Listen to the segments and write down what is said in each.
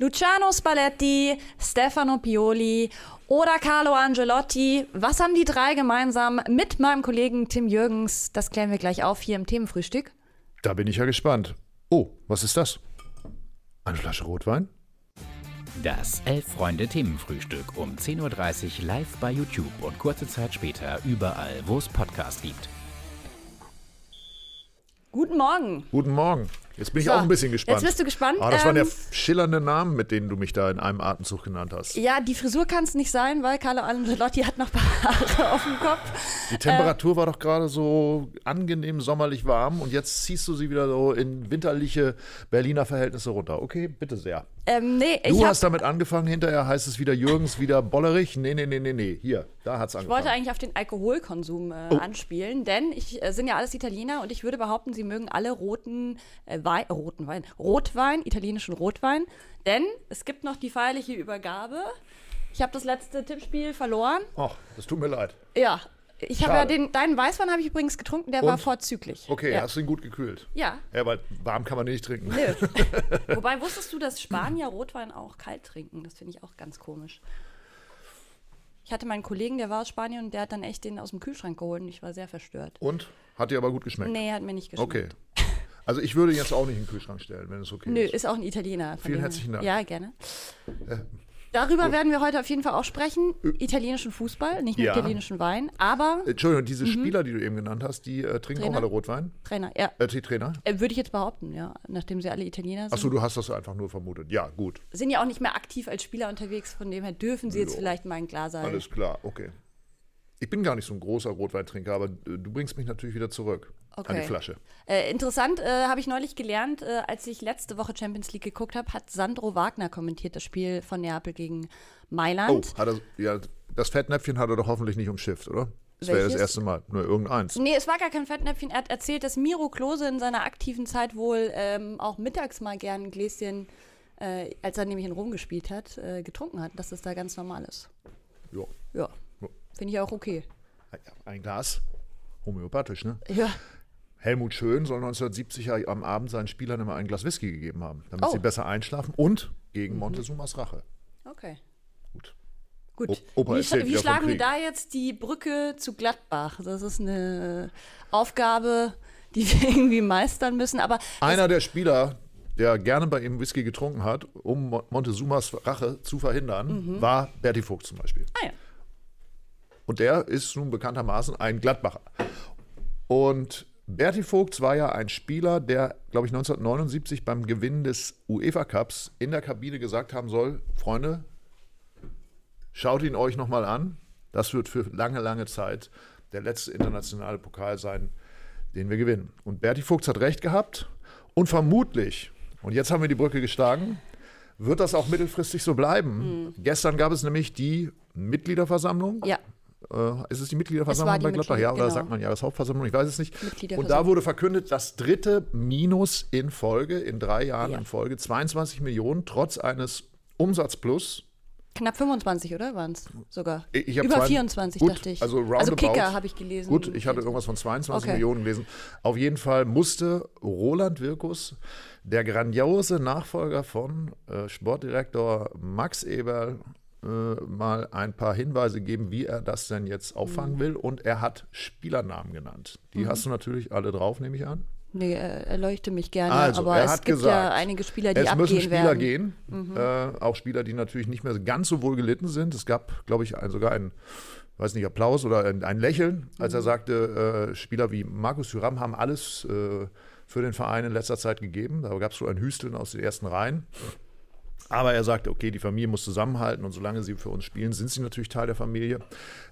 Luciano Spalletti, Stefano Pioli oder Carlo Angelotti. Was haben die drei gemeinsam mit meinem Kollegen Tim Jürgens? Das klären wir gleich auf hier im Themenfrühstück. Da bin ich ja gespannt. Oh, was ist das? Eine Flasche Rotwein? Das Elf-Freunde-Themenfrühstück um 10.30 Uhr live bei YouTube und kurze Zeit später überall, wo es Podcasts gibt. Guten Morgen. Guten Morgen. Jetzt bin ich So, auch ein bisschen gespannt. jetzt bist du gespannt. Ah, das waren ja Ähm, schillernde Namen, mit denen du mich da in einem Atemzug genannt hast. Ja, die Frisur kann es nicht sein, weil Carlo Angelotti hat noch Haare auf dem Kopf. Die Temperatur war doch gerade so angenehm sommerlich warm und jetzt ziehst du sie wieder so in winterliche Berliner Verhältnisse runter. Okay, bitte sehr. Ähm, nee, ich Du hast damit angefangen, hinterher heißt es wieder Jürgens, wieder Bollerich. Nee, nee, nee, nee, nee. Hier, da hat's Ich angefangen. wollte eigentlich auf den Alkoholkonsum äh, Oh. anspielen, denn ich äh, sind ja alles Italiener und ich würde behaupten, sie mögen alle roten äh, Wein, roten Wein, Rotwein, italienischen Rotwein, denn es gibt noch die feierliche Übergabe. Ich habe das letzte Tippspiel verloren. Ach, das tut mir leid. Ja, ich habe ja den deinen Weißwein habe ich übrigens getrunken, der war Und? vorzüglich. Okay, ja. hast du ihn gut gekühlt? Ja. Ja, weil warm kann man nicht trinken. Nö. Wobei wusstest du, dass Spanier Rotwein auch kalt trinken? Das finde ich auch ganz komisch. Ich hatte meinen Kollegen, der war aus Spanien und der hat dann echt den aus dem Kühlschrank geholt und ich war sehr verstört. Und? Hat dir aber gut geschmeckt? Nee, hat mir nicht geschmeckt. Okay. Also ich würde ihn jetzt auch nicht in den Kühlschrank stellen, wenn es okay Nö, ist. ist auch ein Italiener. Vielen herzlichen Dank. Ja, gerne. Darüber werden wir heute auf jeden Fall auch sprechen. Italienischen Fußball, nicht nur Ja. italienischen Wein, aber Entschuldigung, diese Spieler, die du eben genannt hast, die äh, trinken Mhm. Trainer? auch alle Rotwein? Trainer, ja. Äh, die Trainer? Äh, Würde ich jetzt behaupten, ja. Nachdem sie alle Italiener sind. Achso, du hast das einfach nur vermutet. Ja, gut. Sind ja auch nicht mehr aktiv als Spieler unterwegs, von dem her dürfen sie jetzt Jo. vielleicht mal ein Glas sein. Alles klar, okay. Ich bin gar nicht so ein großer Rotweintrinker, aber äh, du bringst mich natürlich wieder zurück an Okay. die Flasche. Äh, interessant, äh, habe ich neulich gelernt, äh, als ich letzte Woche Champions League geguckt habe, hat Sandro Wagner kommentiert das Spiel von Neapel gegen Oh, Mailand. hat er, ja, das Fettnäpfchen hat er doch hoffentlich nicht umschifft, oder? Das wäre das erste Mal. Nur irgendeins. Nee, es war gar kein Fettnäpfchen. Er hat erzählt, dass Miro Klose in seiner aktiven Zeit wohl ähm, auch mittags mal gern ein Gläschen, äh, als er nämlich in Rom gespielt hat, äh, getrunken hat, dass das da ganz normal ist. Ja, Ja. finde ich auch okay. Ein Glas. Homöopathisch, ne? Ja, Helmut Schön soll 1970 ja am Abend seinen Spielern immer ein Glas Whisky gegeben haben, damit Oh. sie besser einschlafen und gegen Montezumas Rache. okay. Gut. Gut. O- Opa wie erzählt wie schlagen wir da jetzt die Brücke zu Gladbach? Das ist eine Aufgabe, die wir irgendwie meistern müssen. Aber Einer der Spieler, der gerne bei ihm Whisky getrunken hat, um Mo- Montezumas Rache zu verhindern, war Berti Vogt zum Beispiel. ah ja. Und der ist nun bekanntermaßen ein Gladbacher. Und Berti Vogts war ja ein Spieler, der, glaube ich, 1979 beim Gewinn des UEFA Cups in der Kabine gesagt haben soll: Freunde, schaut ihn euch nochmal an. Das wird für lange, lange Zeit der letzte internationale Pokal sein, den wir gewinnen. Und Berti Vogts hat recht gehabt. Und vermutlich, und jetzt haben wir die Brücke geschlagen, wird das auch mittelfristig so bleiben. Gestern gab es nämlich die Mitgliederversammlung. Ja. Äh, ist es die Mitgliederversammlung die bei Gladbach? Mitglieder- Ja, oder genau. sagt man Jahreshauptversammlung? Ich weiß es nicht. Und da wurde verkündet, das dritte Minus in Folge, in drei Jahren Ja. in Folge, 22 Millionen, trotz eines Umsatzplus. Knapp 25, oder waren es sogar? Über zwei- 24, gut, dachte ich. also also. Kicker habe ich gelesen. Gut, ich hatte irgendwas von 22 Okay. Millionen gelesen. Auf jeden Fall musste Roland Wirkus, der grandiose Nachfolger von äh, Sportdirektor Max Eberl, mal ein paar Hinweise geben, wie er das denn jetzt auffangen Mhm. will. Und er hat Spielernamen genannt. Die hast du natürlich alle drauf, nehme ich an. Nee, er erleuchte mich gerne, Also, aber er es hat gibt gesagt, ja einige Spieler, die es abgehen müssen Spieler werden. Mhm. gehen, äh, auch Spieler, die natürlich nicht mehr ganz so wohl gelitten sind. Es gab, glaube ich, ein, sogar ein, weiß nicht, Applaus oder ein, ein Lächeln, als Mhm. er sagte, äh, Spieler wie Markus Thuram haben alles äh, für den Verein in letzter Zeit gegeben. Da gab es so ein Hüsteln aus den ersten Reihen. Aber er sagte, okay, die Familie muss zusammenhalten und solange sie für uns spielen, sind sie natürlich Teil der Familie.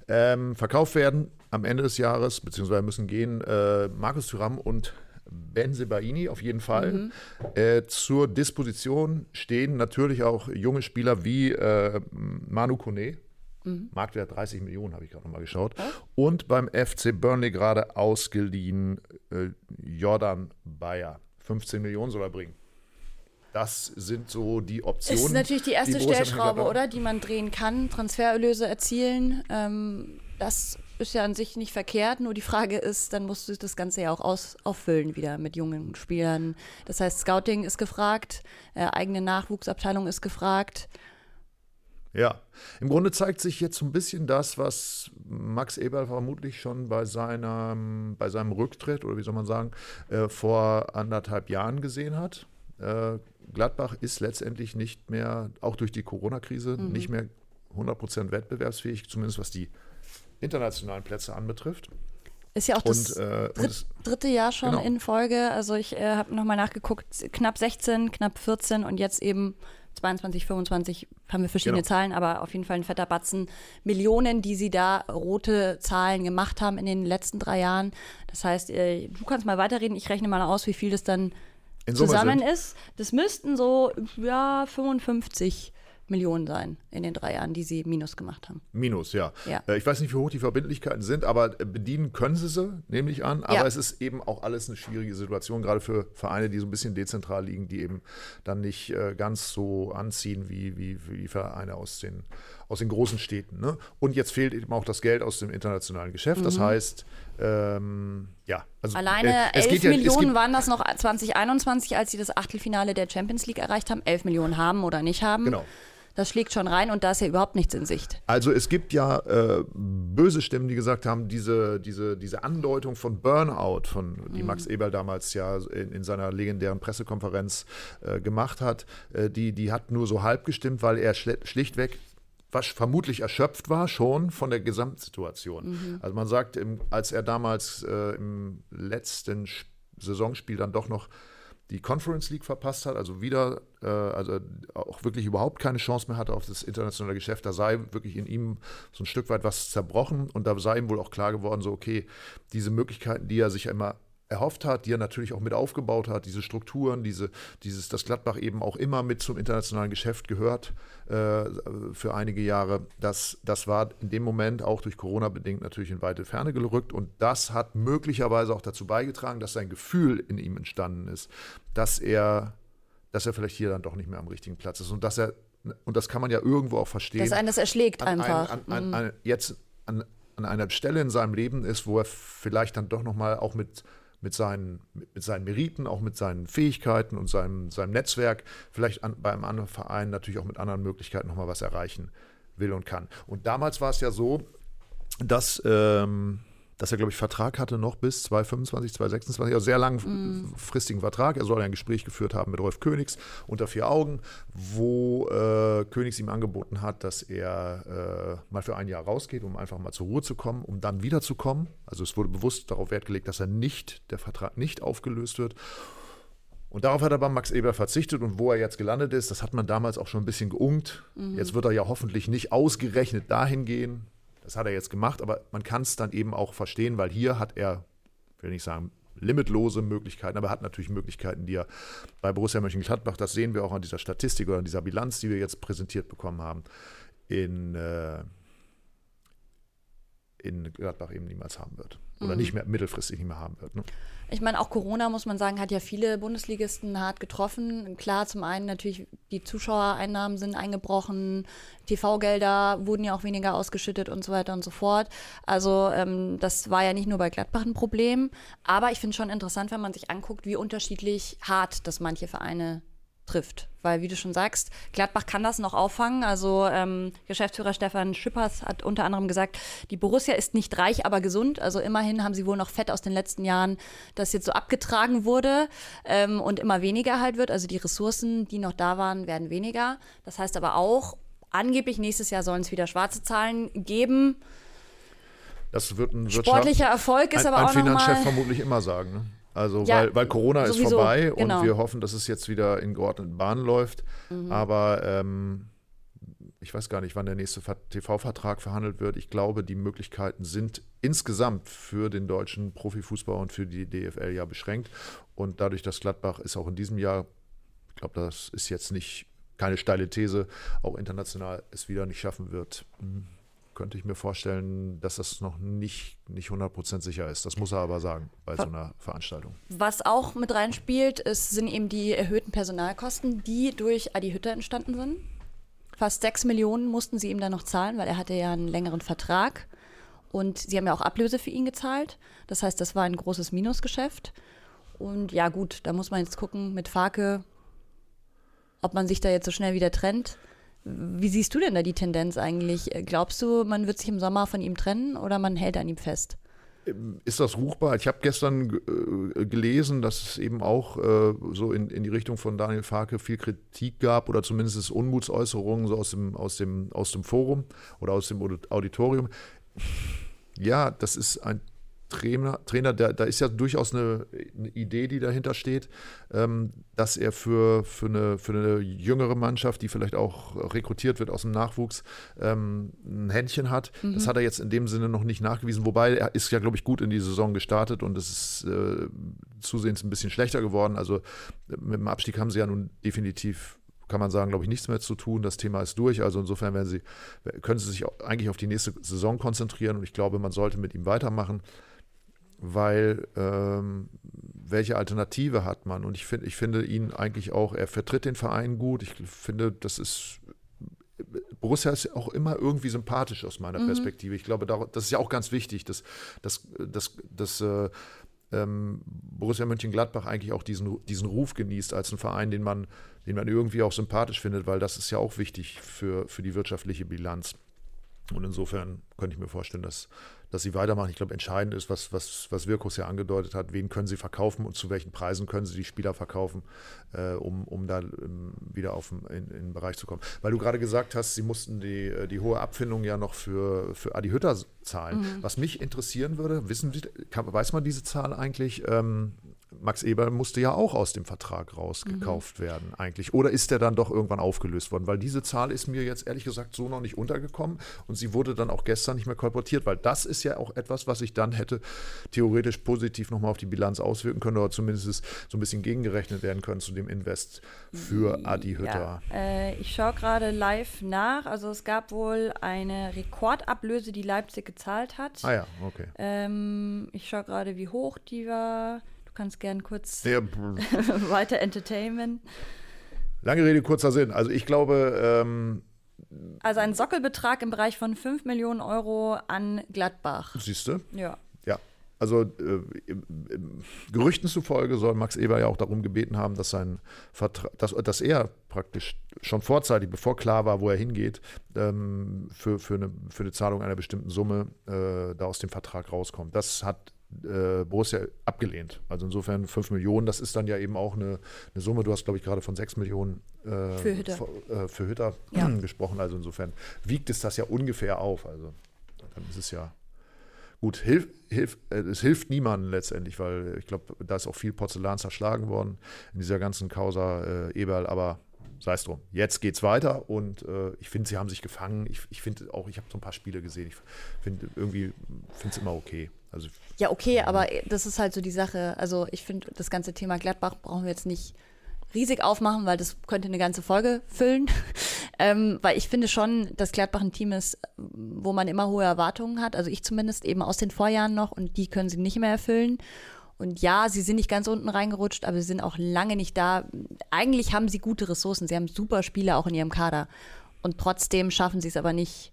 Ähm, verkauft werden am Ende des Jahres, beziehungsweise müssen gehen äh, Markus Thuram und Ben Sebaini auf jeden Fall. Äh, zur Disposition stehen natürlich auch junge Spieler wie äh, Manu Kone. Marktwert 30 Millionen, habe ich gerade nochmal geschaut. Und beim FC Burnley gerade ausgeliehen äh, Jordan Bayer. 15 Millionen soll er bringen. Das sind so die Optionen. Ist natürlich die erste Borussia Stellschraube, oder? Die man drehen kann. Transfererlöse erzielen. Ähm, das ist ja an sich nicht verkehrt, nur die Frage ist, dann musst du das Ganze ja auch aus, auffüllen wieder mit jungen Spielern. Das heißt, Scouting ist gefragt, äh, eigene Nachwuchsabteilung ist gefragt. Ja, im Grunde zeigt sich jetzt so ein bisschen das, was Max Eberl vermutlich schon bei seinem, bei seinem Rücktritt oder wie soll man sagen, äh, vor anderthalb Jahren gesehen hat. Äh, Gladbach ist letztendlich nicht mehr, auch durch die Corona-Krise, mhm. nicht mehr 100% wettbewerbsfähig, zumindest was die internationalen Plätze anbetrifft. Ist ja auch das und, äh, dritt, dritte Jahr schon genau. in Folge. Also ich äh, habe nochmal nachgeguckt, knapp 16, knapp 14 und jetzt eben 22, 25 haben wir verschiedene genau. Zahlen, aber auf jeden Fall ein fetter Batzen Millionen, die sie da rote Zahlen gemacht haben in den letzten drei Jahren. Das heißt, äh, du kannst mal weiterreden, ich rechne mal aus, wie viel das dann zusammen ist. Das müssten so, ja, 55 Millionen sein in den drei Jahren, die sie Minus gemacht haben. Minus, ja. ja. Äh, ich weiß nicht, wie hoch die Verbindlichkeiten sind, aber äh, bedienen können sie sie, nehme ich an. Aber ja. es ist eben auch alles eine schwierige Situation, gerade für Vereine, die so ein bisschen dezentral liegen, die eben dann nicht äh, ganz so anziehen wie, wie, wie Vereine aus den, aus den großen Städten. Ne? Und jetzt fehlt eben auch das Geld aus dem internationalen Geschäft. Mhm. Das heißt, ähm, ja. Also, Alleine äh, 11 ja, Millionen waren das noch 2021, als sie das Achtelfinale der Champions League erreicht haben. 11 Millionen haben oder nicht haben. Genau. Das schlägt schon rein und da ist ja überhaupt nichts in Sicht. Also es gibt ja äh, böse Stimmen, die gesagt haben, diese, diese, diese Andeutung von Burnout, von, die mhm. Max Eberl damals ja in, in seiner legendären Pressekonferenz äh, gemacht hat, äh, die, die hat nur so halb gestimmt, weil er schlichtweg was vermutlich erschöpft war schon von der Gesamtsituation. Mhm. Also man sagt, im, als er damals äh, im letzten Saisonspiel dann doch noch die Conference League verpasst hat, also wieder, äh, also auch wirklich überhaupt keine Chance mehr hatte auf das internationale Geschäft. Da sei wirklich in ihm so ein Stück weit was zerbrochen und da sei ihm wohl auch klar geworden, so okay, diese Möglichkeiten, die er sich immer erhofft hat, die er natürlich auch mit aufgebaut hat, diese Strukturen, diese, dieses, dass Gladbach eben auch immer mit zum internationalen Geschäft gehört äh, für einige Jahre, das, das war in dem Moment auch durch Corona bedingt natürlich in weite Ferne gerückt und das hat möglicherweise auch dazu beigetragen, dass sein Gefühl in ihm entstanden ist, dass er, dass er vielleicht hier dann doch nicht mehr am richtigen Platz ist und dass er, und das kann man ja irgendwo auch verstehen. Dass einen das erschlägt an einfach. Ein, an, an, mhm. jetzt an, an einer Stelle in seinem Leben ist, wo er vielleicht dann doch nochmal auch mit mit seinen, mit seinen Meriten, auch mit seinen Fähigkeiten und seinem, seinem Netzwerk, vielleicht an, bei einem anderen Verein natürlich auch mit anderen Möglichkeiten nochmal was erreichen will und kann. Und damals war es ja so, dass ähm, dass er, glaube ich, Vertrag hatte noch bis 2025, 2026, also sehr langfristigen mm. Vertrag. Er soll ein Gespräch geführt haben mit Rolf Königs unter vier Augen, wo äh, Königs ihm angeboten hat, dass er äh, mal für ein Jahr rausgeht, um einfach mal zur Ruhe zu kommen, um dann wiederzukommen. Also es wurde bewusst darauf Wert gelegt, dass er nicht, der Vertrag nicht aufgelöst wird. Und darauf hat aber Max Eber verzichtet und wo er jetzt gelandet ist, das hat man damals auch schon ein bisschen geungt. Mhm. Jetzt wird er ja hoffentlich nicht ausgerechnet dahin gehen, das hat er jetzt gemacht, aber man kann es dann eben auch verstehen, weil hier hat er, will nicht sagen, limitlose Möglichkeiten, aber er hat natürlich Möglichkeiten, die er bei Borussia Mönchengladbach, das sehen wir auch an dieser Statistik oder an dieser Bilanz, die wir jetzt präsentiert bekommen haben, in, äh, in Gladbach eben niemals haben wird. Oder mhm. nicht mehr mittelfristig nicht mehr haben wird. Ne? Ich meine, auch Corona, muss man sagen, hat ja viele Bundesligisten hart getroffen. Klar, zum einen natürlich, die Zuschauereinnahmen sind eingebrochen, TV-Gelder wurden ja auch weniger ausgeschüttet und so weiter und so fort. Also ähm, das war ja nicht nur bei Gladbach ein Problem. Aber ich finde es schon interessant, wenn man sich anguckt, wie unterschiedlich hart das manche Vereine trifft. Weil, wie du schon sagst, Gladbach kann das noch auffangen. Also ähm, Geschäftsführer Stefan Schippers hat unter anderem gesagt, die Borussia ist nicht reich, aber gesund. Also immerhin haben sie wohl noch Fett aus den letzten Jahren, das jetzt so abgetragen wurde ähm, und immer weniger halt wird. Also die Ressourcen, die noch da waren, werden weniger. Das heißt aber auch, angeblich nächstes Jahr sollen es wieder schwarze Zahlen geben. Das wird ein Sportlicher Erfolg ist ein, aber auch ein Finanzchef vermutlich immer sagen. Ne? Also, ja, weil, weil Corona sowieso, ist vorbei genau. und wir hoffen, dass es jetzt wieder in geordneten Bahnen läuft. Mhm. Aber ähm, ich weiß gar nicht, wann der nächste TV-Vertrag verhandelt wird. Ich glaube, die Möglichkeiten sind insgesamt für den deutschen Profifußball und für die DFL ja beschränkt. Und dadurch, dass Gladbach ist auch in diesem Jahr, ich glaube, das ist jetzt nicht keine steile These, auch international es wieder nicht schaffen wird, hm, könnte ich mir vorstellen, dass das noch nicht, nicht 100% sicher ist. Das muss er aber sagen bei so einer Veranstaltung. Was auch mit reinspielt, ist, sind eben die erhöhten Personalkosten, die durch Adi Hütter entstanden sind. Fast 6 Millionen mussten sie ihm dann noch zahlen, weil er hatte ja einen längeren Vertrag. Und sie haben ja auch Ablöse für ihn gezahlt. Das heißt, das war ein großes Minusgeschäft. Und ja, gut, da muss man jetzt gucken mit Farke, ob man sich da jetzt so schnell wieder trennt. Wie siehst du denn da die Tendenz eigentlich? Glaubst du, man wird sich im Sommer von ihm trennen oder man hält an ihm fest? Ist das ruchbar? Ich habe gestern äh, gelesen, dass es eben auch äh, so in, in die Richtung von Daniel Farke viel Kritik gab oder zumindest Unmutsäußerungen so aus dem, aus, dem, aus dem Forum oder aus dem Auditorium. Ja, das ist ein Trainer, Trainer da, da ist ja durchaus eine, eine, Idee, die dahinter steht, ähm, dass er für, für, eine, für eine jüngere Mannschaft, die vielleicht auch rekrutiert wird aus dem Nachwuchs, ähm, ein Händchen hat. Mhm. Das hat er jetzt in dem Sinne noch nicht nachgewiesen, wobei er ist ja, glaube ich, gut in die Saison gestartet und es ist äh, zusehends ein bisschen schlechter geworden. Also mit dem Abstieg haben sie ja nun definitiv kann man sagen, glaube ich, nichts mehr zu tun. Das Thema ist durch. Also insofern werden sie, können sie sich eigentlich auf die nächste Saison konzentrieren und ich glaube, man sollte mit ihm weitermachen weil ähm, welche Alternative hat man? Und ich, find, ich finde ihn eigentlich auch, er vertritt den Verein gut. Ich finde, das ist Borussia ist auch immer irgendwie sympathisch aus meiner mhm. Perspektive. Ich glaube, das ist ja auch ganz wichtig, dass, dass, dass, dass äh, ähm, Borussia Mönchengladbach eigentlich auch diesen, diesen Ruf genießt als ein Verein, den man, den man irgendwie auch sympathisch findet, weil das ist ja auch wichtig für, für die wirtschaftliche Bilanz. Und insofern könnte ich mir vorstellen, dass, dass sie weitermachen. Ich glaube, entscheidend ist, was, was, was Wirkus ja angedeutet hat, wen können sie verkaufen und zu welchen Preisen können sie die Spieler verkaufen, äh, um, um da ähm, wieder auf in, in, den Bereich zu kommen. Weil du gerade gesagt hast, sie mussten die, äh, die hohe Abfindung ja noch für, für Adi Hütter zahlen. Mhm. Was mich interessieren würde, wissen Sie, kann, weiß man diese Zahl eigentlich? Ähm, Max Eber musste ja auch aus dem Vertrag rausgekauft mhm. werden, eigentlich. Oder ist der dann doch irgendwann aufgelöst worden? Weil diese Zahl ist mir jetzt ehrlich gesagt so noch nicht untergekommen und sie wurde dann auch gestern nicht mehr kolportiert, weil das ist ja auch etwas, was ich dann hätte theoretisch positiv nochmal auf die Bilanz auswirken können oder zumindest so ein bisschen gegengerechnet werden können zu dem Invest für Adi Hütter. Ja, äh, ich schaue gerade live nach. Also es gab wohl eine Rekordablöse, die Leipzig gezahlt hat. Ah ja, okay. Ähm, ich schaue gerade, wie hoch die war kannst gern kurz ja. weiter entertainen. Lange Rede, kurzer Sinn. Also ich glaube. Ähm, also ein Sockelbetrag im Bereich von 5 Millionen Euro an Gladbach. Siehst du? Ja. Ja. Also äh, Gerüchten zufolge soll Max Eber ja auch darum gebeten haben, dass sein Vertrag, dass, dass er praktisch schon vorzeitig, bevor klar war, wo er hingeht, ähm, für, für, eine, für eine Zahlung einer bestimmten Summe äh, da aus dem Vertrag rauskommt. Das hat äh, Borussia abgelehnt. Also insofern 5 Millionen, das ist dann ja eben auch eine, eine Summe. Du hast, glaube ich, gerade von 6 Millionen äh, für Hütter, äh, für Hütter ja. gesprochen. Also insofern wiegt es das ja ungefähr auf. Also dann ist es ja gut. Hilf, hilf, äh, es hilft niemandem letztendlich, weil ich glaube, da ist auch viel Porzellan zerschlagen worden in dieser ganzen Causa äh, Eberl. Aber sei es drum. Jetzt geht es weiter und äh, ich finde, sie haben sich gefangen. Ich, ich finde auch, ich habe so ein paar Spiele gesehen. Ich finde irgendwie, finde es immer okay. Also, ja, okay, aber das ist halt so die Sache. Also ich finde, das ganze Thema Gladbach brauchen wir jetzt nicht riesig aufmachen, weil das könnte eine ganze Folge füllen. ähm, weil ich finde schon, dass Gladbach ein Team ist, wo man immer hohe Erwartungen hat. Also ich zumindest eben aus den Vorjahren noch und die können sie nicht mehr erfüllen. Und ja, sie sind nicht ganz unten reingerutscht, aber sie sind auch lange nicht da. Eigentlich haben sie gute Ressourcen. Sie haben super Spieler auch in ihrem Kader. Und trotzdem schaffen sie es aber nicht,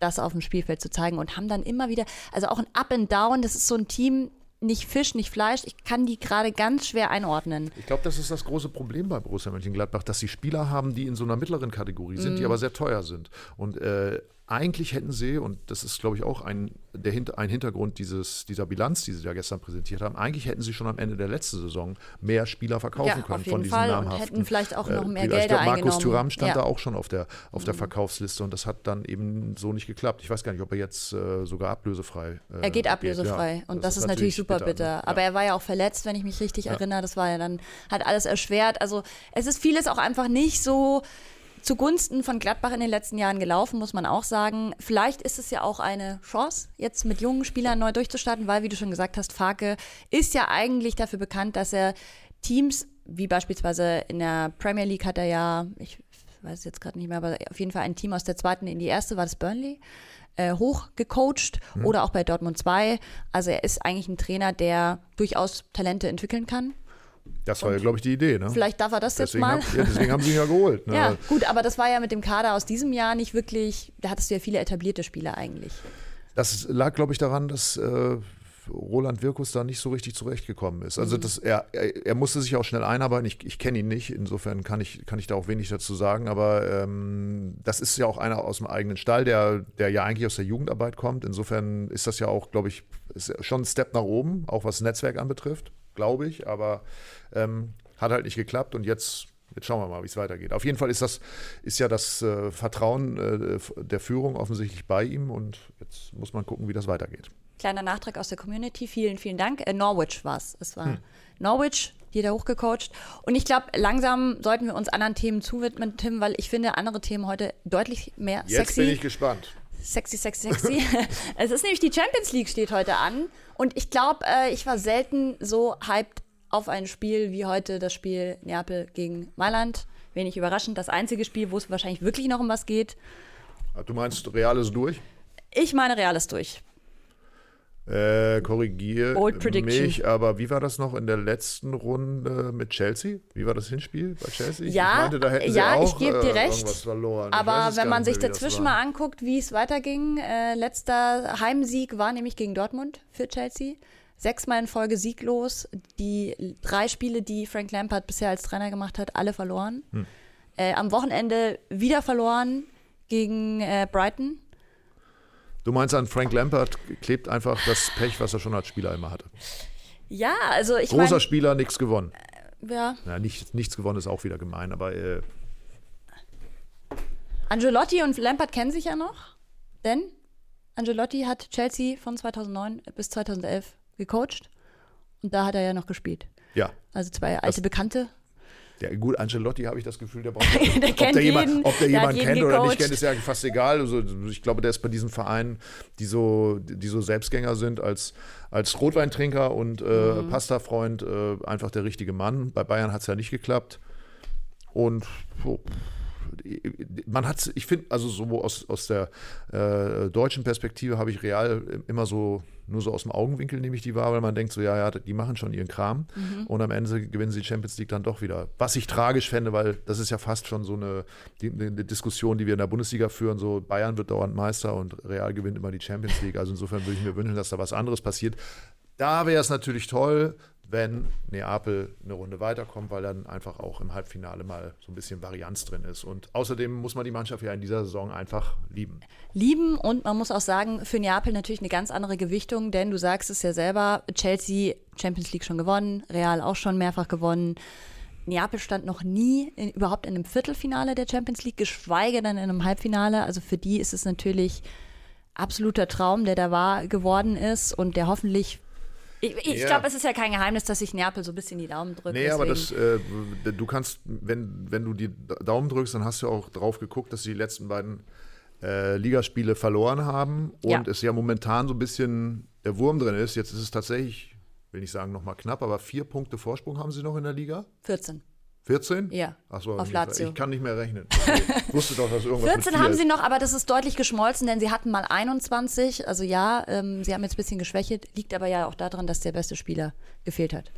das auf dem Spielfeld zu zeigen und haben dann immer wieder, also auch ein Up and Down, das ist so ein Team, nicht Fisch, nicht Fleisch. Ich kann die gerade ganz schwer einordnen. Ich glaube, das ist das große Problem bei Borussia Mönchengladbach, dass sie Spieler haben, die in so einer mittleren Kategorie sind, mm. die mhm. aber sehr teuer sind. Und äh, eigentlich hätten sie, und das ist, glaube ich, auch ein, der, ein Hintergrund dieses, dieser Bilanz, die sie ja gestern präsentiert haben, eigentlich hätten sie schon am Ende der letzten Saison mehr Spieler verkaufen ja, können von diesen Fall namhaften. Und hätten vielleicht auch noch mehr äh, Gelder glaub, Markus. Thuram stand ja. da auch schon auf der, auf der mhm. Verkaufsliste und das hat dann eben so nicht geklappt. Ich weiß gar nicht, ob er jetzt äh, sogar ablösefrei äh, Er geht ablösefrei geht. Ja, und das, das, ist natürlich super bitter. bitter. Ne? Aber er war ja auch verletzt, wenn ich mich richtig erinnere. Das war ja dann, hat alles erschwert. Also es ist vieles auch einfach nicht so zugunsten von Gladbach in den letzten Jahren gelaufen, muss man auch sagen. Vielleicht ist es ja auch eine Chance, jetzt mit jungen Spielern neu durchzustarten, weil, wie du schon gesagt hast, Farke ist ja eigentlich dafür bekannt, dass er Teams, wie beispielsweise in der Premier League hat er ja, ich weiß jetzt gerade nicht mehr, aber auf jeden Fall ein Team aus der zweiten in die erste, war das Burnley, äh, hochgecoacht mhm. oder auch bei Dortmund 2. Also er ist eigentlich ein Trainer, der durchaus Talente entwickeln kann. Das war ja, glaube ich, die Idee. Ne? Vielleicht darf er das deswegen jetzt mal. Hab, ja, deswegen haben sie ihn ja geholt. Ne? Ja, gut, aber das war ja mit dem Kader aus diesem Jahr nicht wirklich, da hattest du ja viele etablierte Spieler eigentlich. Das lag, glaube ich, daran, dass äh, Roland Wirkus da nicht so richtig zurechtgekommen ist. Also das, er, er, er musste sich auch schnell einarbeiten. Ich, ich kenne ihn nicht, insofern kann ich, kann ich da auch wenig dazu sagen. Aber ähm, das ist ja auch einer aus dem eigenen Stall, der, der ja eigentlich aus der Jugendarbeit kommt. Insofern ist das ja auch, glaube ich, schon ein Step nach oben, auch was Netzwerk anbetrifft, glaube ich. Aber ähm, hat halt nicht geklappt und jetzt Jetzt schauen wir mal, wie es weitergeht. Auf jeden Fall ist das ist ja das äh, Vertrauen äh, der Führung offensichtlich bei ihm und jetzt muss man gucken, wie das weitergeht. Kleiner Nachtrag aus der Community. Vielen, vielen Dank. Äh, Norwich war es. Es war hm. Norwich, jeder hochgecoacht. Und ich glaube, langsam sollten wir uns anderen Themen zuwidmen, Tim, weil ich finde andere Themen heute deutlich mehr Jetzt sexy. Jetzt bin ich gespannt. Sexy, sexy, sexy. es ist nämlich die Champions League steht heute an. Und ich glaube, äh, ich war selten so hyped auf ein Spiel wie heute das Spiel Neapel gegen Mailand. Wenig überraschend. Das einzige Spiel, wo es wahrscheinlich wirklich noch um was geht. Ah, du meinst, Real ist durch? Ich meine, Real ist durch. Äh, korrigiere mich, aber wie war das noch in der letzten Runde mit Chelsea? Wie war das Hinspiel bei Chelsea? Ja, ich, meinte, da ja, auch, ich gebe dir äh, recht. Aber wenn man sich dazwischen mal anguckt, wie es weiterging, äh, letzter Heimsieg war nämlich gegen Dortmund für Chelsea sechsmal in Folge sieglos. Die drei Spiele, die Frank Lampard bisher als Trainer gemacht hat, alle verloren. Hm. Äh, am Wochenende wieder verloren gegen äh, Brighton. Du meinst, an Frank Lampard klebt einfach das Pech, was er schon als Spieler immer hatte? Ja, also ich Großer mein, Spieler, nichts gewonnen. Äh, ja. ja nicht, nichts gewonnen ist auch wieder gemein, aber. Äh, Angelotti und Lampard kennen sich ja noch, denn Angelotti hat Chelsea von 2009 bis 2011 gecoacht und da hat er ja noch gespielt. Ja. Also zwei alte das, Bekannte. Ja, gut, Angelotti habe ich das Gefühl, der braucht. der ob, kennt der jeden, jemand, ob der, der jemand kennt oder nicht kennt, ist ja fast egal. Also, ich glaube, der ist bei diesen Vereinen, die so, die so Selbstgänger sind, als, als Rotweintrinker und äh, mhm. Pastafreund äh, einfach der richtige Mann. Bei Bayern hat es ja nicht geklappt. Und so, man hat, ich finde, also so aus, aus der äh, deutschen Perspektive habe ich Real immer so, nur so aus dem Augenwinkel nehme ich die wahr, weil man denkt so, ja, ja, die machen schon ihren Kram mhm. und am Ende gewinnen sie die Champions League dann doch wieder. Was ich tragisch fände, weil das ist ja fast schon so eine, die, eine Diskussion, die wir in der Bundesliga führen, so Bayern wird dauernd Meister und Real gewinnt immer die Champions League. Also insofern würde ich mir wünschen, dass da was anderes passiert. Da wäre es natürlich toll, wenn Neapel eine Runde weiterkommt, weil dann einfach auch im Halbfinale mal so ein bisschen Varianz drin ist. Und außerdem muss man die Mannschaft ja in dieser Saison einfach lieben. Lieben und man muss auch sagen, für Neapel natürlich eine ganz andere Gewichtung, denn du sagst es ja selber, Chelsea Champions League schon gewonnen, Real auch schon mehrfach gewonnen. Neapel stand noch nie in, überhaupt in einem Viertelfinale der Champions League, geschweige denn in einem Halbfinale. Also für die ist es natürlich absoluter Traum, der da war geworden ist und der hoffentlich ich, ich ja. glaube, es ist ja kein Geheimnis, dass sich Neapel so ein bisschen die Daumen drückt. Nee, deswegen. aber das, äh, du kannst, wenn, wenn du die Daumen drückst, dann hast du auch drauf geguckt, dass sie die letzten beiden äh, Ligaspiele verloren haben und ja. es ja momentan so ein bisschen der Wurm drin ist. Jetzt ist es tatsächlich, will ich sagen, nochmal knapp, aber vier Punkte Vorsprung haben sie noch in der Liga. 14. 14? Ja. Achso, auf Lazio. Ich kann nicht mehr rechnen. Ich wusste doch, dass irgendwas 14 haben sie noch, aber das ist deutlich geschmolzen, denn sie hatten mal 21. Also ja, ähm, sie haben jetzt ein bisschen geschwächt, liegt aber ja auch daran, dass der beste Spieler gefehlt hat.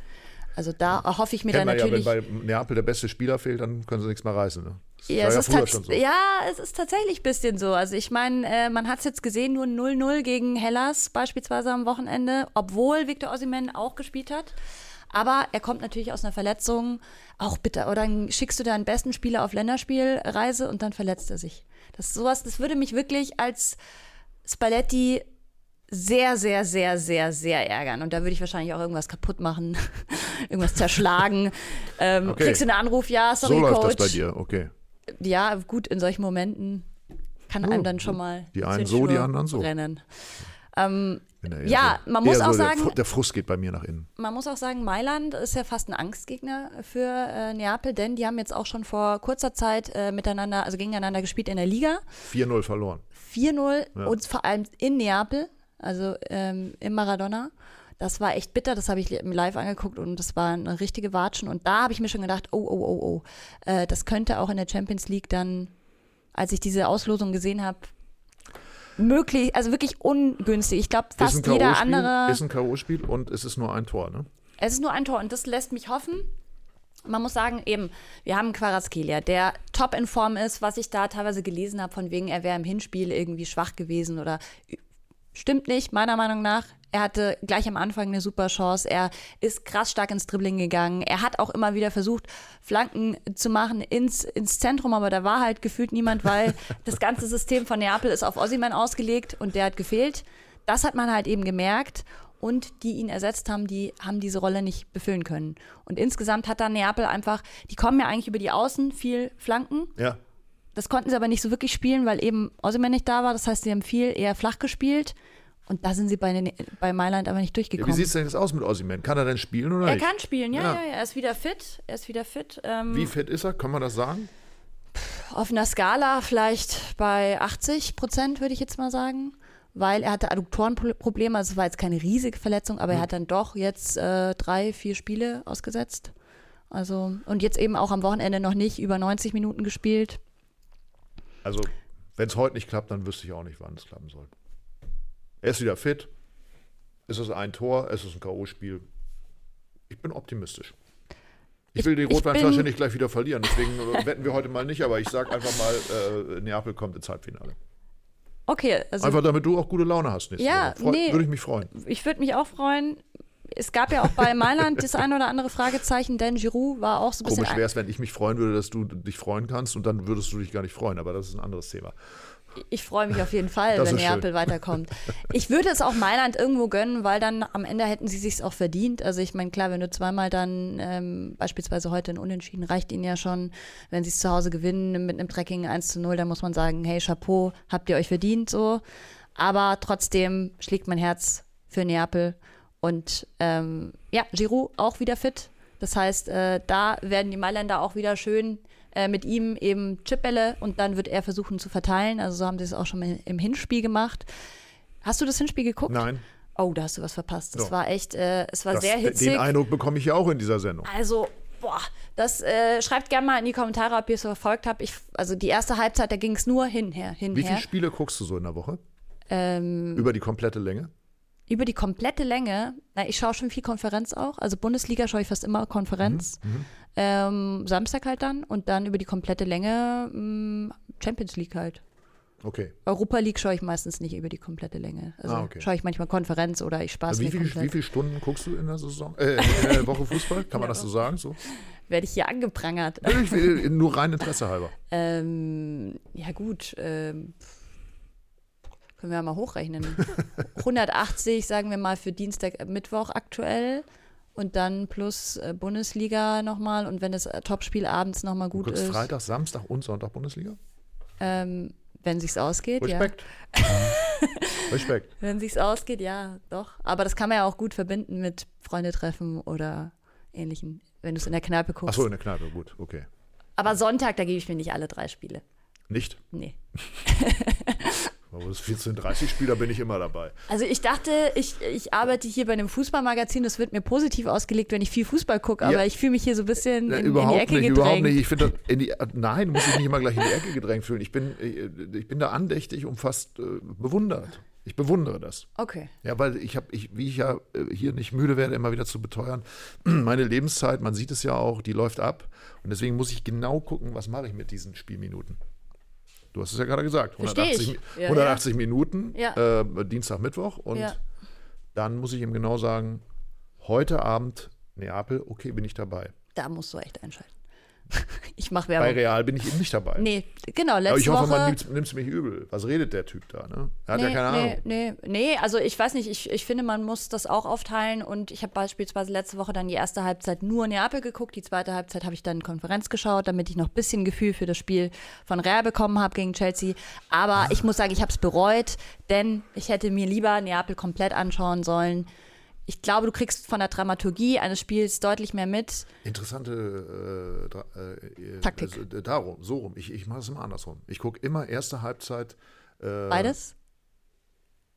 Also da hoffe ich mir dann natürlich. Ja, wenn bei Neapel der beste Spieler fehlt, dann können sie nichts mehr reißen. Ne? Ja, es ja, so. ja, es ist tatsächlich ein bisschen so. Also ich meine, äh, man hat es jetzt gesehen, nur 0-0 gegen Hellas beispielsweise am Wochenende, obwohl Victor Osimhen auch gespielt hat. Aber er kommt natürlich aus einer Verletzung. Auch bitter. Oder dann schickst du deinen besten Spieler auf Länderspielreise und dann verletzt er sich. Das sowas, das würde mich wirklich als Spalletti sehr, sehr, sehr, sehr, sehr ärgern. Und da würde ich wahrscheinlich auch irgendwas kaputt machen, irgendwas zerschlagen. ähm, okay. Kriegst du einen Anruf, ja, sorry, so Coach. So läuft das bei dir, okay. Ja, gut, in solchen Momenten kann oh, einem dann schon mal die einen so, die anderen so. rennen. Ähm, ja, so, man muss auch so sagen. Der, der, Frust geht bei mir nach innen. Man muss auch sagen, Mailand ist ja fast ein Angstgegner für äh, Neapel, denn die haben jetzt auch schon vor kurzer Zeit äh, miteinander, also gegeneinander gespielt in der Liga. 4-0 verloren. 4-0 ja. und vor allem in Neapel, also ähm, im Maradona. Das war echt bitter, das habe ich live angeguckt und das war eine richtige Watschen. Und da habe ich mir schon gedacht, oh, oh, oh, oh, äh, das könnte auch in der Champions League dann, als ich diese Auslosung gesehen habe, möglich, also wirklich ungünstig. Ich glaube, fast jeder andere. Ist ein K.O.-Spiel und es ist nur ein Tor, ne? Es ist nur ein Tor und das lässt mich hoffen. Man muss sagen, eben, wir haben Quarazkelia, der top in Form ist, was ich da teilweise gelesen habe, von wegen, er wäre im Hinspiel irgendwie schwach gewesen oder Stimmt nicht, meiner Meinung nach. Er hatte gleich am Anfang eine super Chance. Er ist krass stark ins Dribbling gegangen. Er hat auch immer wieder versucht, Flanken zu machen ins, ins Zentrum, aber da war halt gefühlt niemand, weil das ganze System von Neapel ist auf Ossiman ausgelegt und der hat gefehlt. Das hat man halt eben gemerkt und die ihn ersetzt haben, die haben diese Rolle nicht befüllen können. Und insgesamt hat dann Neapel einfach, die kommen ja eigentlich über die Außen viel Flanken. Ja. Das konnten sie aber nicht so wirklich spielen, weil eben Osimhen nicht da war. Das heißt, sie haben viel eher flach gespielt. Und da sind sie bei, den, bei Mailand aber nicht Ja, durchgekommen. wie sieht es denn jetzt aus mit Ossiman? Kann er denn spielen oder er nicht? kann spielen, ja, Ja. ja, ja, Er ist wieder fit. Er ist wieder fit. Ähm, Wie fit ist er? Kann man das sagen? auf einer Skala vielleicht bei 80 Prozent, würde ich jetzt mal sagen. Weil er hatte Adduktorenprobleme. Also es war jetzt keine riesige Verletzung, aber er hat dann doch jetzt äh, drei, vier Spiele ausgesetzt. Also, und jetzt eben auch am Wochenende noch nicht über 90 Minuten gespielt. Also, wenn es heute nicht klappt, dann wüsste ich auch nicht, wann es klappen soll. Er ist wieder fit. Es ist ein Tor, es ist ein K.O.-Spiel. Ich bin optimistisch. Ich will die Rotweinflasche nicht gleich wieder verlieren, deswegen äh, wetten wir heute mal nicht, aber ich sage einfach mal, äh, Neapel kommt ins Halbfinale. Okay, also Einfach damit du auch gute Laune hast Ja. Freu- nee. Würde ich mich freuen. ich würde mich auch freuen. Es gab ja auch bei Mailand das ein oder andere Fragezeichen, denn Giroud war auch so ein bisschen. Komisch wäre es, wenn ich mich freuen würde, dass du dich freuen kannst und dann würdest du dich gar nicht freuen, aber das ist ein anderes Thema. Ich freue mich auf jeden Fall, Das wenn schön. Neapel weiterkommt. Ich würde es auch Mailand irgendwo gönnen, weil dann am Ende hätten sie sich auch verdient. Also ich meine, klar, wenn du zweimal dann ähm, beispielsweise heute ein Unentschieden reicht ihnen ja schon, wenn sie es zu Hause gewinnen mit einem Trekking 1 zu 0, dann muss man sagen, hey, Chapeau, habt ihr euch verdient so. Aber trotzdem schlägt mein Herz für Neapel. Und ähm, ja, Giroud auch wieder fit. Das heißt, äh, da werden die Mailänder auch wieder schön äh, mit ihm eben Chipbälle und dann wird er versuchen zu verteilen. Also so haben sie es auch schon mal im Hinspiel gemacht. Hast du das Hinspiel geguckt? Nein, Oh, da hast du was verpasst. Das Doch. war echt, äh, es war das, sehr hitzig. den Eindruck bekomme ich ja auch in dieser Sendung. Also, boah, das äh, schreibt gerne mal in die Kommentare, ob ihr es verfolgt habt. Ich, also die erste Halbzeit, da ging es nur hinher, Wie hinher. viele Spiele guckst du so in der Woche? Ähm, Über die komplette Länge? Über die komplette Länge, na, ich schaue schon viel Konferenz auch. Also Bundesliga schaue ich fast immer Konferenz. Mhm, Ähm, Samstag halt dann und dann über die komplette Länge mh, Champions League halt. Okay. Europa League schaue ich meistens nicht über die komplette Länge. Also Ah, okay. schaue ich manchmal Konferenz oder ich spaß Also wie, mir viel, komplett. wie viele Stunden guckst du in der Saison? Äh, in der Woche Fußball? Kann man das so sagen? So? Werde ich hier angeprangert. Ich will, nur rein Interesse halber. Ähm, ja gut, ähm, können wir mal hochrechnen. 180, sagen wir mal, für Dienstag, äh, Mittwoch aktuell. Und dann plus äh, Bundesliga nochmal. Und wenn das äh, Topspiel abends nochmal gut ist, Freitag, Samstag und Sonntag Bundesliga? ähm, wenn sich's ausgeht, ja. Respekt. Respekt. Wenn sich's ausgeht, ja, doch. Aber das kann man ja auch gut verbinden mit Freunde treffen oder ähnlichen, wenn du es in der Kneipe guckst. Achso, in der Kneipe, gut, okay. Aber Sonntag, da gebe ich mir nicht alle drei Spiele. Nicht? Nee. Aber das 14:30 Spieler bin ich immer dabei. Also ich dachte, ich, ich arbeite hier bei einem Fußballmagazin, das wird mir positiv ausgelegt, wenn ich viel Fußball gucke, aber Ja. ich fühle mich hier so ein bisschen Na, in, in die überhaupt Ecke nicht, gedrängt. überhaupt nicht. Ich finde, die, nein, muss ich nicht immer gleich in die Ecke gedrängt fühlen. Ich bin, ich, ich bin da andächtig und fast äh, bewundert. Ich bewundere das. Okay. Ja, weil ich habe, ich, wie ich ja äh, hier nicht müde werde, immer wieder zu beteuern, meine Lebenszeit, man sieht es ja auch, die läuft ab. Und deswegen muss ich genau gucken, was mache ich mit diesen Spielminuten. Du hast es ja gerade gesagt. Versteh 180, ich. Ja, 180 Minuten, Ja. äh, Dienstag, Mittwoch. Und Ja. dann muss ich ihm genau sagen, heute Abend Neapel, okay, bin ich dabei. Da musst du echt einschalten. Ich mache Bei Werbung. Real bin ich eben nicht dabei. Nee, genau, Aber letzte ich hoffe, Woche. man nimmt es mir nicht übel. Was redet der Typ da? Ne? Er hat nee, ja keine Ahnung. nee, nee, nee, also ich weiß nicht, ich, ich finde, man muss das auch aufteilen und ich habe beispielsweise letzte Woche dann die erste Halbzeit nur Neapel geguckt, die zweite Halbzeit habe ich dann Konferenz geschaut, damit ich noch ein bisschen Gefühl für das Spiel von Real bekommen habe gegen Chelsea. Aber ich muss sagen, ich habe es bereut, denn ich hätte mir lieber Neapel komplett anschauen sollen. Ich glaube, du kriegst von der Dramaturgie eines Spiels deutlich mehr mit. Interessante äh, äh, äh, Taktik. Also, äh, darum, so rum. Ich, ich mache es immer andersrum. Ich gucke immer erste Halbzeit. Äh, Beides?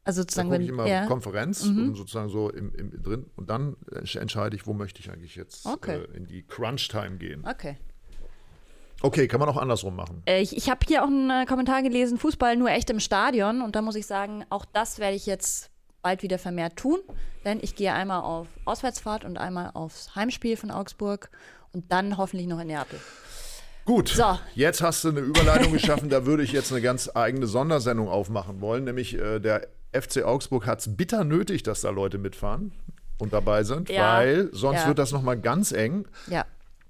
Also sozusagen, wenn ich immer ja. Konferenz und sozusagen so im, im, drin. Und dann entsch- entscheide ich, wo möchte ich eigentlich jetzt Okay. äh, in die Crunch-Time gehen. Okay. Okay, kann man auch andersrum machen. Ich, ich habe hier auch einen Kommentar gelesen, Fußball nur echt im Stadion. Und da muss ich sagen, auch das werde ich jetzt bald wieder vermehrt tun. Denn ich gehe einmal auf Auswärtsfahrt und einmal aufs Heimspiel von Augsburg und dann hoffentlich noch in Neapel. Gut, So. jetzt hast du eine Überleitung geschaffen, da würde ich jetzt eine ganz eigene Sondersendung aufmachen wollen, nämlich äh, der FC Augsburg hat es bitter nötig, dass da Leute mitfahren und dabei sind, Ja, weil sonst ja. wird das nochmal ganz eng. Ja.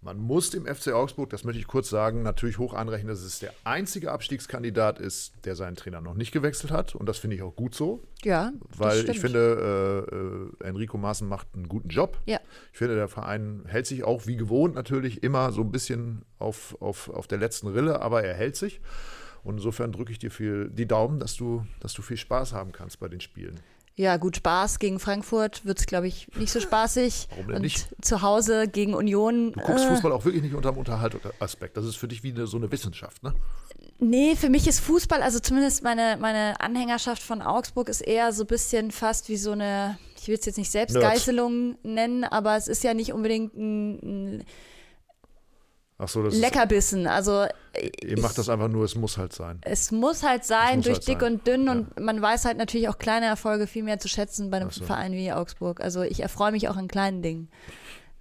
Man muss dem FC Augsburg, das möchte ich kurz sagen, natürlich hoch anrechnen, dass es der einzige Abstiegskandidat ist, der seinen Trainer noch nicht gewechselt hat. Und das finde ich auch gut so, Ja, weil stimmt. ich finde, äh, äh, Enrico Maaßen macht einen guten Job. Ja. Ich finde, der Verein hält sich auch wie gewohnt natürlich immer so ein bisschen auf, auf, auf der letzten Rille, aber er hält sich. Und insofern drücke ich dir viel die Daumen, dass du, dass du viel Spaß haben kannst bei den Spielen. Ja, gut, Spaß gegen Frankfurt wird es, glaube ich, nicht so spaßig. Warum denn Und nicht? zu Hause gegen Union. Du guckst äh, Fußball auch wirklich nicht unter dem Unterhaltungsaspekt. Das ist für dich wie eine, so eine Wissenschaft, ne? Nee, für mich ist Fußball, also zumindest meine, meine Anhängerschaft von Augsburg ist eher so ein bisschen fast wie so eine, ich will es jetzt nicht Selbstgeißelung nennen, aber es ist ja nicht unbedingt ein, ein Ach so, das ist, Leckerbissen. Also ihr macht das einfach nur, es muss halt sein. es muss halt sein, muss durch halt dick sein. und dünn Ja. und man weiß halt natürlich auch kleine Erfolge viel mehr zu schätzen bei einem so. Verein wie Augsburg. Also ich erfreue mich auch an kleinen Dingen.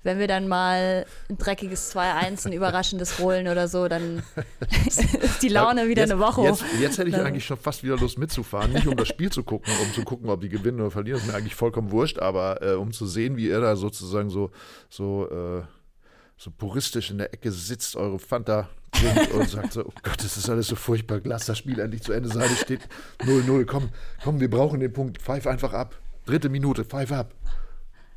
Wenn wir dann mal ein dreckiges 2-1, ein überraschendes holen oder so, dann ist die Laune wieder jetzt, eine Woche. Jetzt, jetzt hätte ich eigentlich schon fast wieder Lust mitzufahren. Nicht um das Spiel zu gucken, um zu gucken, ob die gewinnen oder verlieren, ist mir eigentlich vollkommen wurscht, aber äh, um zu sehen, wie ihr da sozusagen so, so, äh, so puristisch in der Ecke sitzt, eure Fanta trinkt und sagt so, oh Gott, das ist alles so furchtbar, lass das Spiel endlich zu Ende sein, es steht 0-0, komm, komm, wir brauchen den Punkt, pfeif einfach ab. Dritte Minute, pfeif ab.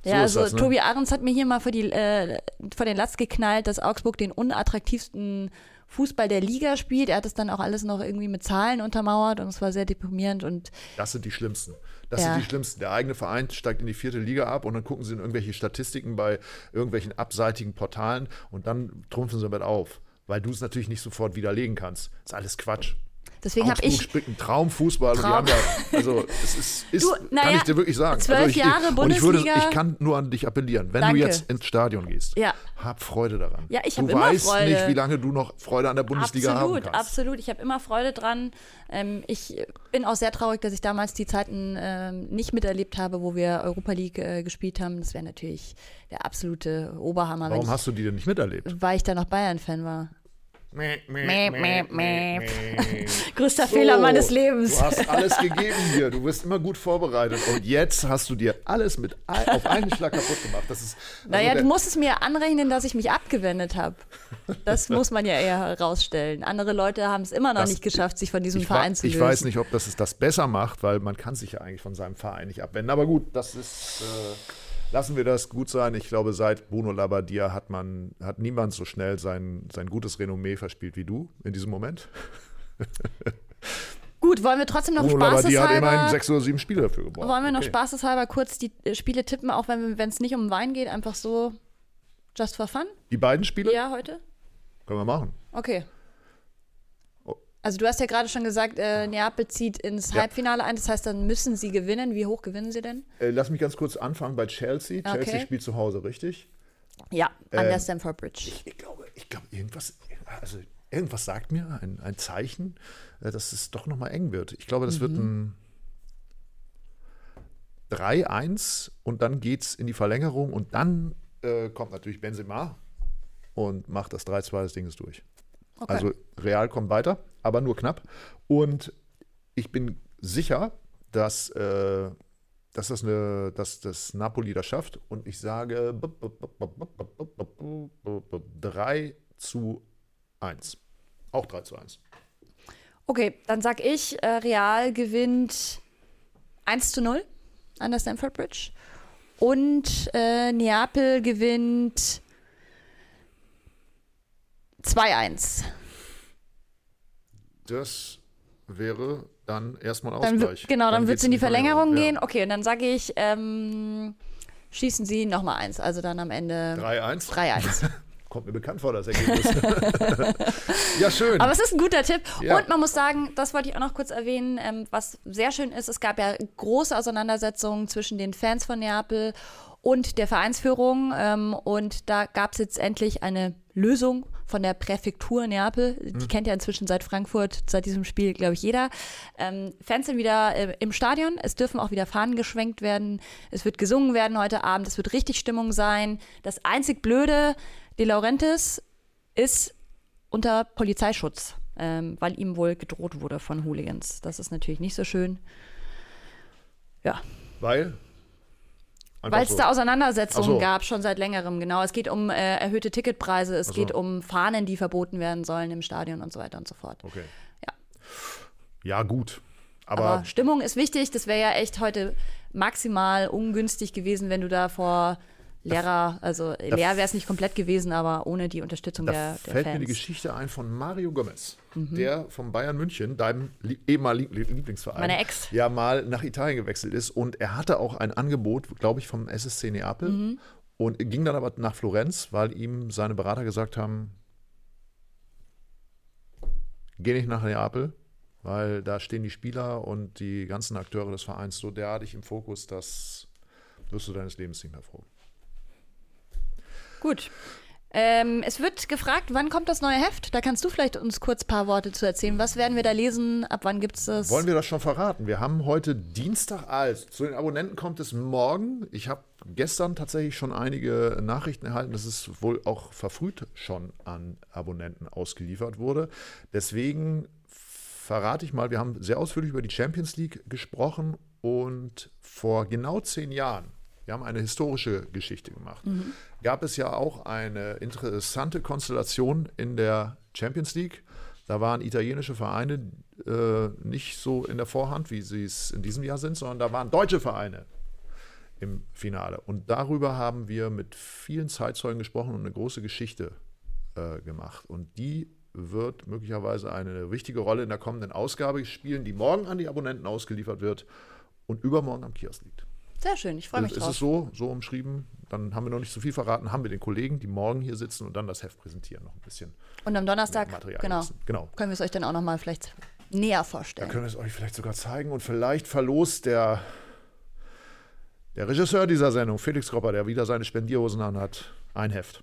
So Ja, also das, ne? Tobi Ahrens hat mir hier mal vor, die, äh, vor den Latz geknallt, dass Augsburg den unattraktivsten Fußball der Liga spielt. Er hat es dann auch alles noch irgendwie mit Zahlen untermauert und es war sehr deprimierend und Das sind die schlimmsten. Das Ja. sind die schlimmsten. Der eigene Verein steigt in die vierte Liga ab und dann gucken sie in irgendwelche Statistiken bei irgendwelchen abseitigen Portalen und dann trumpfen sie damit auf. Weil du es natürlich nicht sofort widerlegen kannst. Das ist alles Quatsch. Deswegen habe ich einen Traumfußball. Traum- haben ja, also es ist, ist Du, kann naja, ich dir wirklich sagen. zwölf also ich, Jahre und ich, würde, Bundesliga. ich kann nur an dich appellieren. Wenn Danke. du jetzt ins Stadion gehst, Ja. hab Freude daran. Ja, ich du hab immer weißt Freude. nicht, wie lange du noch Freude an der Bundesliga haben absolut, kannst. absolut. Ich habe immer Freude dran. Ähm, ich bin auch sehr traurig, dass ich damals die Zeiten ähm, nicht miterlebt habe, wo wir Europa League äh, gespielt haben. Das wäre natürlich der absolute Oberhammer, Warum wenn hast du die denn nicht miterlebt? ich, weil ich da noch Bayern-Fan war. Größter So, Fehler meines Lebens. Du hast alles gegeben hier. Du bist immer gut vorbereitet. Und jetzt hast du dir alles mit auf einen Schlag kaputt gemacht. Das ist, also Naja, du musst es mir anrechnen, dass ich mich abgewendet habe. Das muss man ja eher herausstellen. Andere Leute haben es immer noch Das- nicht geschafft, sich von diesem ich, Verein zu ich lösen. weiß nicht, ob das es das besser macht, weil man kann sich ja eigentlich von seinem Verein nicht abwenden. Aber gut, das ist. Äh, lassen wir das gut sein. Ich glaube, seit Bruno Labbadia hat man hat niemand so schnell sein, sein gutes Renommee verspielt wie du in diesem Moment. Gut, wollen wir trotzdem noch Bruno Labbadia hat immerhin spaßeshalber, sechs oder sieben Spiele dafür gebraucht. wollen wir noch Okay. spaßeshalber kurz die äh, Spiele tippen, auch wenn es nicht um Wein geht, einfach so just for fun? Die beiden Spiele Ja, heute? können wir machen. Okay. Also du hast ja gerade schon gesagt, äh, Neapel zieht ins Ja. Halbfinale ein, das heißt, dann müssen sie gewinnen. Wie hoch gewinnen sie denn? Äh, lass mich ganz kurz anfangen bei Chelsea. Okay. Chelsea spielt zu Hause, richtig? Ja, an Ähm, der Stamford Bridge. Ich glaube, ich glaube, irgendwas, also irgendwas sagt mir, ein, ein Zeichen, äh, dass es doch nochmal eng wird. Ich glaube, das wird ein 3-1 und dann geht es in die Verlängerung und dann äh, kommt natürlich Benzema und macht das 3-2, das Ding ist durch. Okay. Also Real kommt weiter, aber nur knapp. Und ich bin sicher, dass, äh, dass, das, eine, dass das Napoli das schafft. Und ich sage 3 zu 1. Auch 3 zu 1. Okay, dann sag ich, äh, Real gewinnt 1 zu 0 an der Stamford Bridge. Und äh, Neapel gewinnt 2-1. Das wäre dann erstmal Dann Ausgleich. Genau, dann, wird geht's es in die Verlängerung ja. gehen. Okay, und dann sage ich, ähm, schießen sie nochmal eins. Also dann am Ende 3-1. 3-1. Kommt mir bekannt vor, das Ergebnis. ja, schön. Aber es ist ein guter Tipp. Ja. Und man muss sagen, das wollte ich auch noch kurz erwähnen, ähm, was sehr schön ist, es gab ja große Auseinandersetzungen zwischen den Fans von Neapel und der Vereinsführung. Ähm, und da gab es jetzt endlich eine Lösung von der Präfektur Neapel. Die kennt ja inzwischen seit Frankfurt, seit diesem Spiel, glaube ich, jeder. Ähm, Fans sind wieder äh, im Stadion. Es dürfen auch wieder Fahnen geschwenkt werden. Es wird gesungen werden heute Abend. Es wird richtig Stimmung sein. Das einzig Blöde, De Laurentiis ist unter Polizeischutz, ähm, weil ihm wohl gedroht wurde von Hooligans. Das ist natürlich nicht so schön. Ja. Weil? Weil es so. da Auseinandersetzungen so. gab, schon seit längerem, genau. Es geht um äh, erhöhte Ticketpreise, es so. geht um Fahnen, die verboten werden sollen im Stadion und so weiter und so fort. Okay. Ja. Ja, gut. Aber, Aber, Stimmung ist wichtig. Das wäre ja echt heute maximal ungünstig gewesen, wenn du da vor Lehrer, also leer wäre es nicht komplett gewesen, aber ohne die Unterstützung da der, der fällt Fans. mir die Geschichte ein von Mario Gomez, Mhm. der vom Bayern München, deinem ehemaligen Lieblingsverein, Meine Ex. ja mal nach Italien gewechselt ist. Und er hatte auch ein Angebot, glaube ich, vom SSC Neapel Mhm. und ging dann aber nach Florenz, weil ihm seine Berater gesagt haben, geh nicht nach Neapel, weil da stehen die Spieler und die ganzen Akteure des Vereins so derartig im Fokus, dass wirst du deines Lebens nicht mehr froh. Gut. Ähm, es wird gefragt, wann kommt das neue Heft? Da kannst du vielleicht uns kurz ein paar Worte zu erzählen. Was werden wir da lesen? Ab wann gibt es das? Wollen wir das schon verraten? Wir haben heute Dienstag, also zu den Abonnenten kommt es morgen. Ich habe gestern tatsächlich schon einige Nachrichten erhalten, dass es wohl auch verfrüht schon an Abonnenten ausgeliefert wurde. Deswegen verrate ich mal, wir haben sehr ausführlich über die Champions League gesprochen und vor genau zehn Jahren, wir haben eine historische Geschichte gemacht, gab es ja auch eine interessante Konstellation in der Champions League. Da waren italienische Vereine äh, nicht so in der Vorhand, wie sie es in diesem Jahr sind, sondern da waren deutsche Vereine im Finale. Und darüber haben wir mit vielen Zeitzeugen gesprochen und eine große Geschichte äh, gemacht. Und die wird möglicherweise eine wichtige Rolle in der kommenden Ausgabe spielen, die morgen an die Abonnenten ausgeliefert wird und übermorgen am Kiosk liegt. Sehr schön, ich freue mich Ist drauf. es so, so umschrieben? Dann haben wir noch nicht so viel verraten, haben wir den Kollegen, die morgen hier sitzen und dann das Heft präsentieren, noch ein bisschen Und am Donnerstag, Material genau, nutzen. Genau. können wir es euch dann auch nochmal vielleicht näher Da vorstellen. können wir es euch vielleicht sogar zeigen und vielleicht verlost der, der Regisseur dieser Sendung, Felix Kropper, der wieder seine Spendierhosen anhat, ein Heft.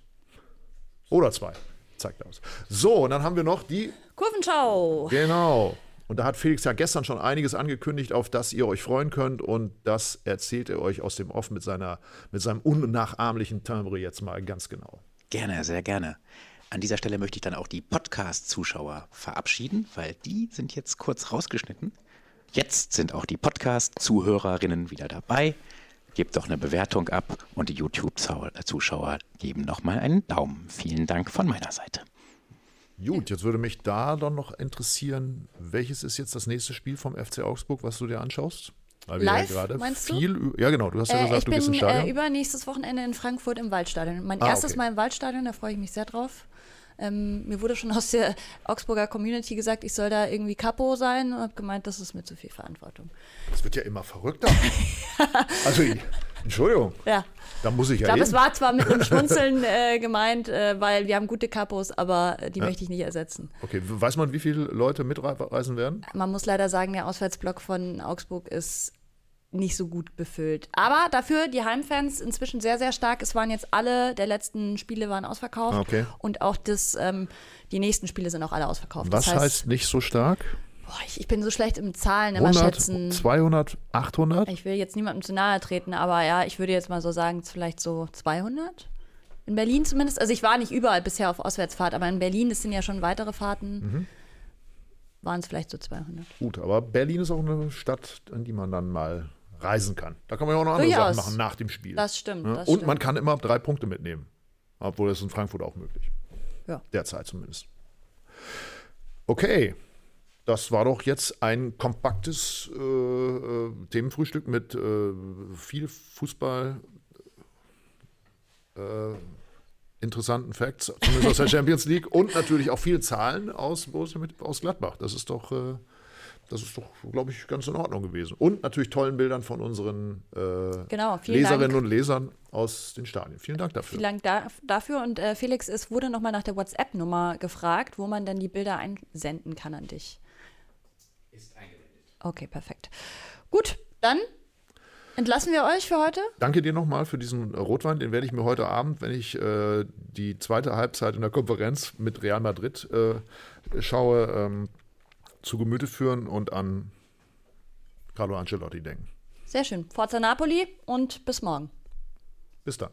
Oder zwei. Zeigt aus. So, und dann haben wir noch die Kurvenschau! Genau. Und da hat Felix ja gestern schon einiges angekündigt, auf das ihr euch freuen könnt. Und das erzählt er euch aus dem Off mit, seiner, mit seinem unnachahmlichen Timbre jetzt mal ganz genau. Gerne, sehr gerne. An dieser Stelle möchte ich dann auch die Podcast-Zuschauer verabschieden, weil die sind jetzt kurz rausgeschnitten. Jetzt sind auch die Podcast-Zuhörerinnen wieder dabei. Gebt doch eine Bewertung ab und die YouTube-Zuschauer geben nochmal einen Daumen. Vielen Dank von meiner Seite. Gut, jetzt würde mich da dann noch interessieren, welches ist jetzt das nächste Spiel vom FC Augsburg, was du dir anschaust? Weil Live, ja meinst du? Ja, genau, du hast ja Äh, gesagt, ich du gehst bin ins Stadion. äh, übernächstes Wochenende in Frankfurt im Waldstadion. Mein Ah, erstes okay. Mal im Waldstadion, da freue ich mich sehr drauf. Ähm, mir wurde schon aus der Augsburger Community gesagt, ich soll da irgendwie Capo sein und habe gemeint, das ist mir zu viel Verantwortung. das wird ja immer verrückter. also, ich- Entschuldigung, Ja, da muss ich ich ja glaube, hin. es war zwar mit einem Schmunzeln äh, gemeint, äh, weil wir haben gute Capos, aber die möchte ich nicht ersetzen. Okay, weiß man, wie viele Leute mitreisen werden? Man muss leider sagen, der Auswärtsblock von Augsburg ist nicht so gut befüllt. Aber dafür die Heimfans inzwischen sehr, sehr stark. Es waren jetzt alle der letzten Spiele waren ausverkauft. Okay. Und auch das, ähm, die nächsten Spiele sind auch alle ausverkauft. Was das heißt, heißt nicht so stark? Boah, ich, ich bin so schlecht im Zahlen immer 100, schätzen. 200, 800? Ich will jetzt niemandem zu nahe treten, aber ja, ich würde jetzt mal so sagen, vielleicht so 200. In Berlin zumindest. Also ich war nicht überall bisher auf Auswärtsfahrt, aber in Berlin, das sind ja schon weitere Fahrten, Mhm. waren es vielleicht so 200. Gut, aber Berlin ist auch eine Stadt, in die man dann mal reisen kann. Da kann man ja auch noch andere Durchaus. Sachen machen nach dem Spiel. Das stimmt, Ja? das Und stimmt. man kann immer drei Punkte mitnehmen. Obwohl das ist in Frankfurt auch möglich. Ja. Derzeit zumindest. Okay. Das war doch jetzt ein kompaktes äh, äh, Themenfrühstück mit äh, viel Fußball, äh, interessanten Facts, zumindest aus der Champions League und natürlich auch viele Zahlen aus, Borussia mit, aus Gladbach. Das ist doch, äh, das ist doch, glaube ich, ganz in Ordnung gewesen. Und natürlich tollen Bildern von unseren äh, Genau, Leserinnen Dank. und Lesern aus den Stadien. Vielen Dank dafür. Vielen Dank da, dafür. Und Felix, es wurde nochmal nach der WhatsApp-Nummer gefragt, wo man dann die Bilder einsenden kann an dich. Okay, perfekt. Gut, dann entlassen wir euch für heute. Danke dir nochmal für diesen Rotwein. Den werde ich mir heute Abend, wenn ich äh, die zweite Halbzeit in der Konferenz mit Real Madrid äh, schaue, ähm, zu Gemüte führen und an Carlo Ancelotti denken. Sehr schön. Forza Napoli und bis morgen. Bis dann.